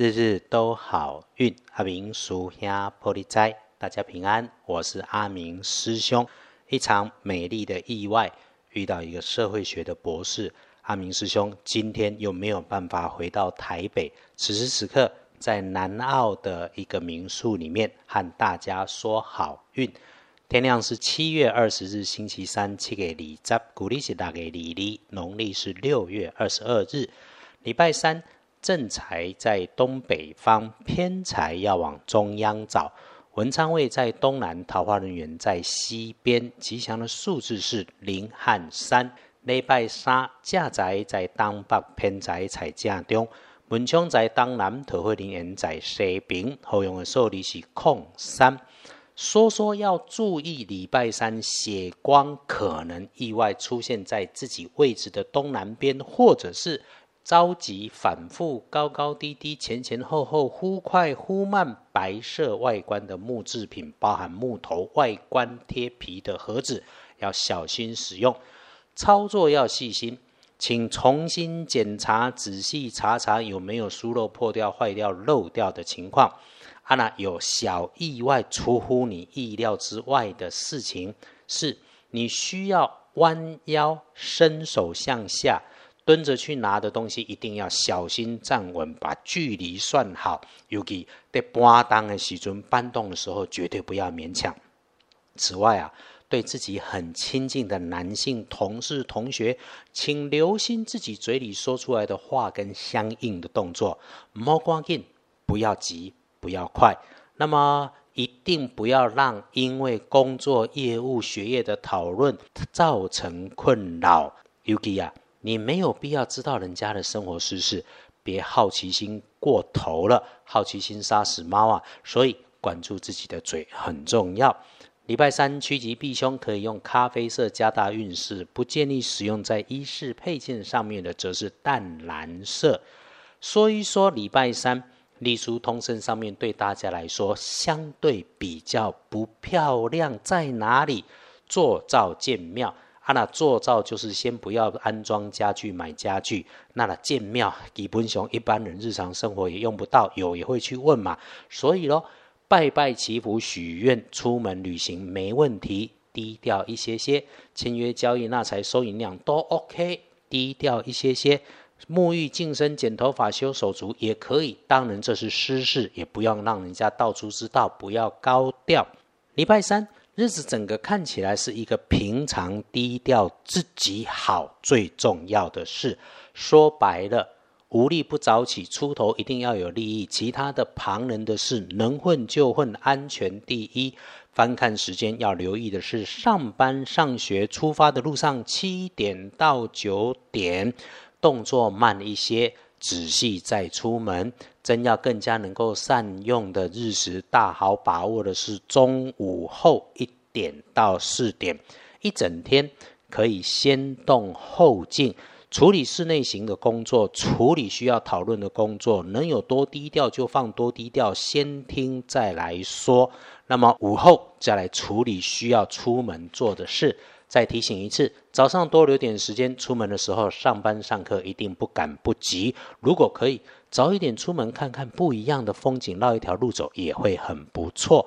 日日都好运。阿明叔兄破利斋，大家平安。我是阿明师兄。一场美丽的意外，遇到一个社会学的博士。阿明师兄今天又没有办法回到台北，此时此刻在南澳的一个民宿里面和大家说好运。天亮是七月二十日星期三，七给李十，古历是大给李历，农历是六月二十二日，礼拜三。正财在东北方，偏财要往中央找。文昌位在东南，桃花人员在西边。吉祥的数字是零和三。礼拜三正财在东北，偏财在正中。文昌在东南，桃花人员在西边。后用的数字是空三。说说要注意，礼拜三血光可能意外出现在自己位置的东南边，或者是。着急，反复，高高低低，前前后后，忽快忽慢。白色外观的木制品，包含木头外观贴皮的盒子，要小心使用，操作要细心，请重新检查，仔细查查有没有疏漏、破掉、坏掉、漏掉的情况。啊，那有小意外，出乎你意料之外的事情，是你需要弯腰伸手向下。蹲着去拿的东西，一定要小心站稳，把距离算好。尤其在搬动的时阵，搬动的时候绝对不要勉强。此外啊，对自己很亲近的男性同事、同学，请留心自己嘴里说出来的话跟相应的动作。莫光紧，不要急，不要快。那么一定不要让因为工作、业务、学业的讨论造成困扰。尤其啊。你没有必要知道人家的生活事事，别好奇心过头了，好奇心杀死猫啊！所以管住自己的嘴很重要。礼拜三趋吉避凶，可以用咖啡色加大运势，不建议使用在衣饰配件上面的，则是淡蓝色。说一说礼拜三立书通身上面对大家来说相对比较不漂亮，在哪里？做造建庙。啊，那做造就是先不要安装家具、买家具。那那建庙，基本上一般人日常生活也用不到，有也会去问嘛。所以咯，拜拜祈福、许愿、出门旅行没问题，低调一些些。签约交易、那才收银量都 OK，低调一些些。沐浴、净身、剪头发、修手足也可以，当然这是私事，也不要让人家到处知道，不要高调。礼拜三。日子整个看起来是一个平常低调，自己好最重要的事。说白了，无利不早起，出头一定要有利益，其他的旁人的事能混就混，安全第一。翻看时间要留意的是，上班上学出发的路上，七点到九点，动作慢一些。仔细再出门，真要更加能够善用的日时，大好把握的是中午后一点到四点，一整天可以先动后静，处理室内型的工作，处理需要讨论的工作，能有多低调就放多低调，先听再来说。那么午后再来处理需要出门做的事。再提醒一次，早上多留点时间，出门的时候上班上课一定不赶不急。如果可以早一点出门看看不一样的风景，绕一条路走也会很不错。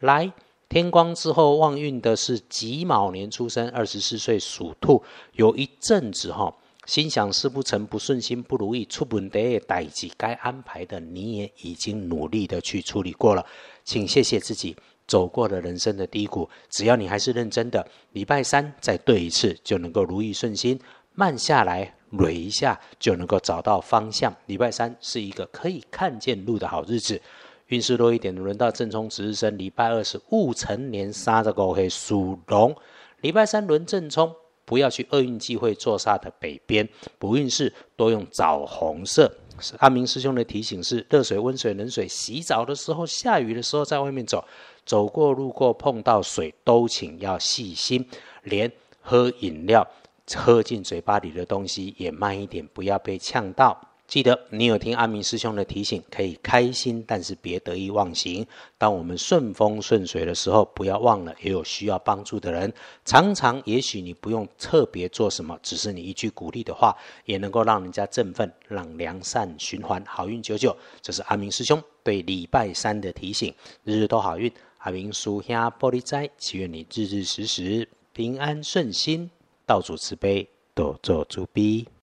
来，天光之后旺运的是己卯年出生，二十四岁属兔，有一阵子哈，心想事不成，不顺心，不如意，出门得代际该安排的你也已经努力的去处理过了，请谢谢自己。走过了人生的低谷，只要你还是认真的，礼拜三再对一次就能够如意顺心。慢下来，捋一下就能够找到方向。礼拜三是一个可以看见路的好日子。运势多一点的，轮到正冲值日生。礼拜二是戊辰年杀这个黑属龙。礼拜三轮正冲，不要去厄运忌讳坐煞的北边。不运势多用枣红色。阿明师兄的提醒是：热水、温水、冷水，洗澡的时候、下雨的时候，在外面走。走过路过碰到水都请要细心，连喝饮料喝进嘴巴里的东西也慢一点，不要被呛到。记得你有听阿明师兄的提醒，可以开心，但是别得意忘形。当我们顺风顺水的时候，不要忘了也有需要帮助的人。常常，也许你不用特别做什么，只是你一句鼓励的话，也能够让人家振奋，让良善循环，好运久久。这是阿明师兄对礼拜三的提醒，日日都好运。阿明叔兄玻璃斋，祈愿你日日时时平安顺心，道主慈悲，多做主逼。